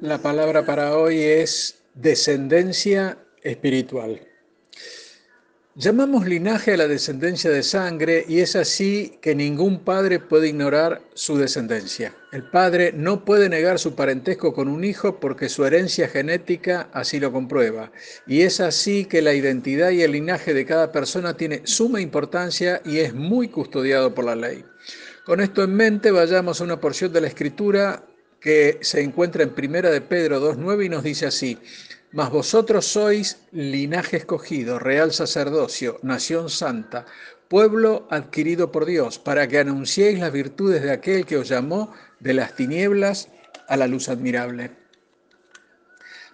La palabra para hoy es descendencia espiritual. Llamamos linaje a la descendencia de sangre y es así que ningún padre puede ignorar su descendencia. El padre no puede negar su parentesco con un hijo porque su herencia genética así lo comprueba. Y es así que la identidad y el linaje de cada persona tiene suma importancia y es muy custodiado por la ley. Con esto en mente, vayamos a una porción de la escritura que se encuentra en Primera de Pedro 2.9 y nos dice así, mas vosotros sois linaje escogido, real sacerdocio, nación santa, pueblo adquirido por Dios, para que anunciéis las virtudes de aquel que os llamó de las tinieblas a la luz admirable.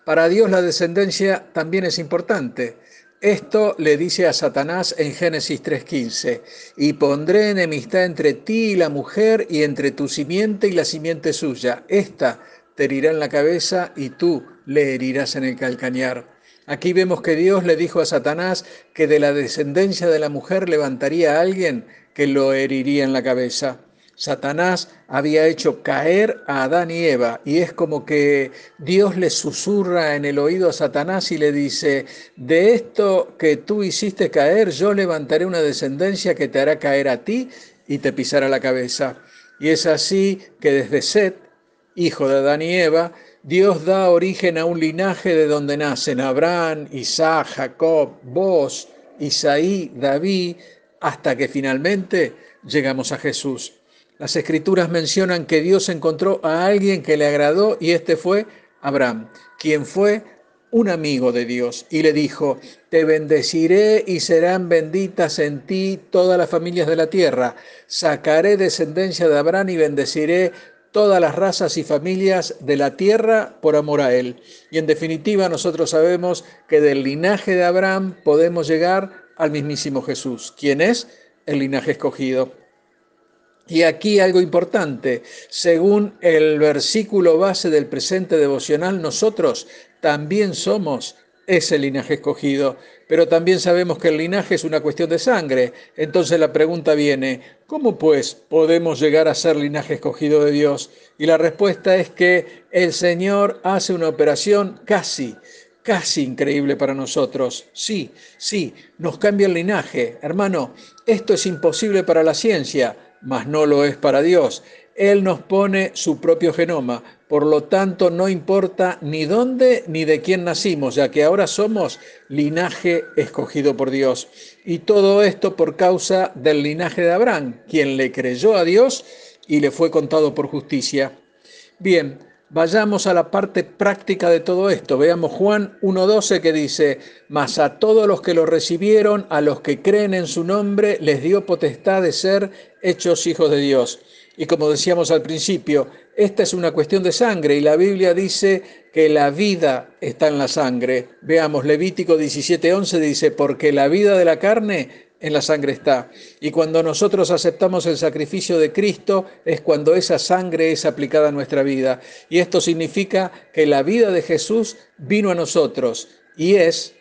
Para Dios la descendencia también es importante. Esto le dice a Satanás en Génesis 3:15, y pondré enemistad entre ti y la mujer, y entre tu simiente y la simiente suya. Esta te herirá en la cabeza y tú le herirás en el calcañar. Aquí vemos que Dios le dijo a Satanás que de la descendencia de la mujer levantaría a alguien que lo heriría en la cabeza. Satanás había hecho caer a Adán y Eva y es como que Dios le susurra en el oído a Satanás y le dice, de esto que tú hiciste caer, yo levantaré una descendencia que te hará caer a ti y te pisará la cabeza. Y es así que desde Set, hijo de Adán y Eva, Dios da origen a un linaje de donde nacen Abraham, Isaac, Jacob, vos, Isaí, David, hasta que finalmente llegamos a Jesús. Las escrituras mencionan que Dios encontró a alguien que le agradó y este fue Abraham, quien fue un amigo de Dios y le dijo, te bendeciré y serán benditas en ti todas las familias de la tierra, sacaré descendencia de Abraham y bendeciré todas las razas y familias de la tierra por amor a Él. Y en definitiva nosotros sabemos que del linaje de Abraham podemos llegar al mismísimo Jesús, quien es el linaje escogido. Y aquí algo importante, según el versículo base del presente devocional, nosotros también somos ese linaje escogido. Pero también sabemos que el linaje es una cuestión de sangre. Entonces la pregunta viene, ¿cómo pues podemos llegar a ser linaje escogido de Dios? Y la respuesta es que el Señor hace una operación casi, casi increíble para nosotros. Sí, sí, nos cambia el linaje. Hermano, esto es imposible para la ciencia, mas no lo es para Dios. Él nos pone su propio genoma, por lo tanto no importa ni dónde ni de quién nacimos, ya que ahora somos linaje escogido por Dios. Y todo esto por causa del linaje de Abraham, quien le creyó a Dios y le fue contado por justicia. Bien, vayamos a la parte práctica de todo esto. Veamos Juan 1.12 que dice, mas a todos los que lo recibieron, a los que creen en su nombre, les dio potestad de ser hechos hijos de Dios y como decíamos al principio, esta es una cuestión de sangre y la Biblia dice que la vida está en la sangre. Veamos, Levítico 17:11 dice, porque la vida de la carne en la sangre está. Y cuando nosotros aceptamos el sacrificio de Cristo es cuando esa sangre es aplicada a nuestra vida. Y esto significa que la vida de Jesús vino a nosotros y es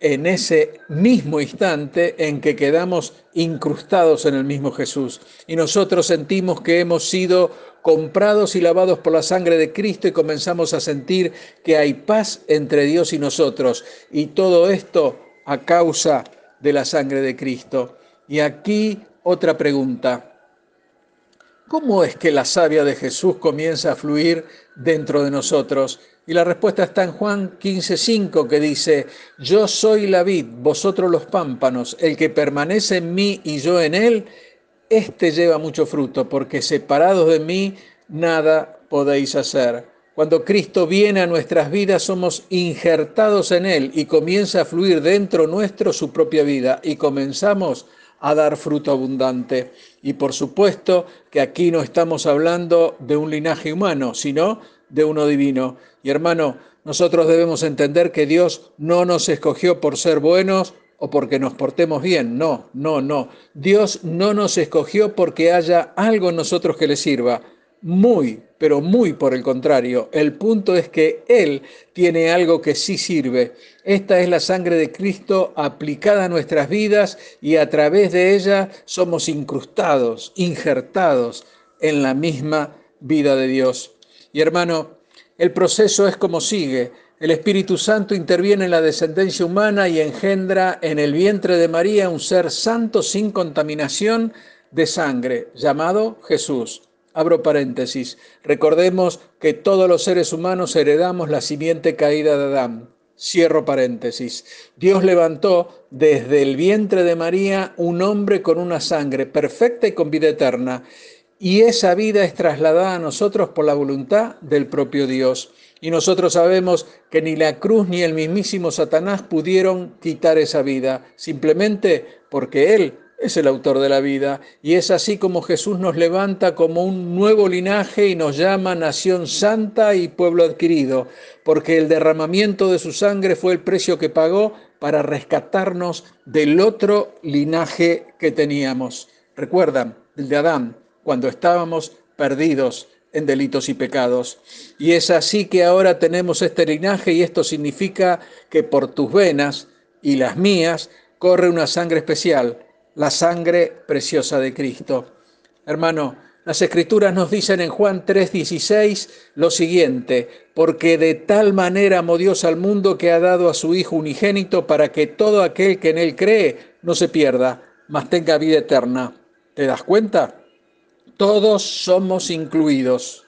en ese mismo instante en que quedamos incrustados en el mismo Jesús. Y nosotros sentimos que hemos sido comprados y lavados por la sangre de Cristo y comenzamos a sentir que hay paz entre Dios y nosotros. Y todo esto a causa de la sangre de Cristo. Y aquí otra pregunta. ¿Cómo es que la savia de Jesús comienza a fluir dentro de nosotros? Y la respuesta está en Juan 15:5 que dice, yo soy la vid, vosotros los pámpanos, el que permanece en mí y yo en él, éste lleva mucho fruto, porque separados de mí nada podéis hacer. Cuando Cristo viene a nuestras vidas somos injertados en Él y comienza a fluir dentro nuestro su propia vida y comenzamos a dar fruto abundante. Y por supuesto que aquí no estamos hablando de un linaje humano, sino de uno divino. Y hermano, nosotros debemos entender que Dios no nos escogió por ser buenos o porque nos portemos bien. No, no, no. Dios no nos escogió porque haya algo en nosotros que le sirva. Muy, pero muy por el contrario. El punto es que Él tiene algo que sí sirve. Esta es la sangre de Cristo aplicada a nuestras vidas y a través de ella somos incrustados, injertados en la misma vida de Dios. Y hermano, el proceso es como sigue. El Espíritu Santo interviene en la descendencia humana y engendra en el vientre de María un ser santo sin contaminación de sangre, llamado Jesús. Abro paréntesis. Recordemos que todos los seres humanos heredamos la simiente caída de Adán. Cierro paréntesis. Dios levantó desde el vientre de María un hombre con una sangre perfecta y con vida eterna. Y esa vida es trasladada a nosotros por la voluntad del propio Dios. Y nosotros sabemos que ni la cruz ni el mismísimo Satanás pudieron quitar esa vida, simplemente porque Él es el autor de la vida. Y es así como Jesús nos levanta como un nuevo linaje y nos llama nación santa y pueblo adquirido, porque el derramamiento de su sangre fue el precio que pagó para rescatarnos del otro linaje que teníamos. Recuerdan, el de Adán, cuando estábamos perdidos en delitos y pecados. Y es así que ahora tenemos este linaje y esto significa que por tus venas y las mías corre una sangre especial, la sangre preciosa de Cristo. Hermano, las escrituras nos dicen en Juan 3:16 lo siguiente, porque de tal manera amó Dios al mundo que ha dado a su Hijo unigénito para que todo aquel que en él cree no se pierda, mas tenga vida eterna. ¿Te das cuenta? Todos somos incluidos.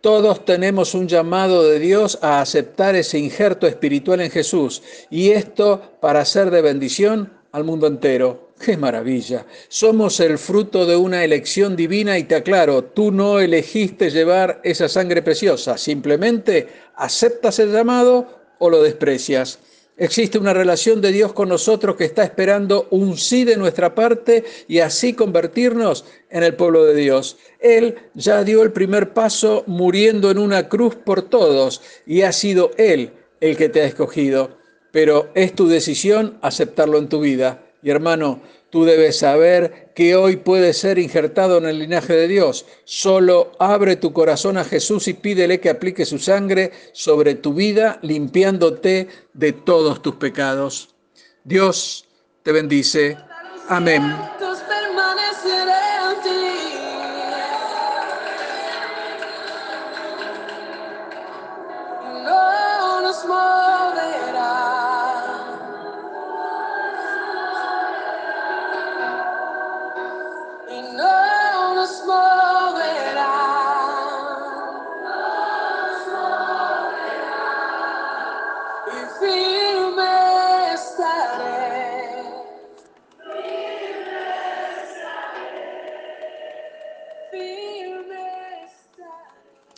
Todos tenemos un llamado de Dios a aceptar ese injerto espiritual en Jesús y esto para ser de bendición al mundo entero. ¡Qué maravilla! Somos el fruto de una elección divina y te aclaro, tú no elegiste llevar esa sangre preciosa, simplemente aceptas el llamado o lo desprecias. Existe una relación de Dios con nosotros que está esperando un sí de nuestra parte y así convertirnos en el pueblo de Dios. Él ya dio el primer paso muriendo en una cruz por todos y ha sido Él el que te ha escogido. Pero es tu decisión aceptarlo en tu vida. Y hermano, Tú debes saber que hoy puedes ser injertado en el linaje de Dios. Solo abre tu corazón a Jesús y pídele que aplique su sangre sobre tu vida, limpiándote de todos tus pecados. Dios te bendice. Amén.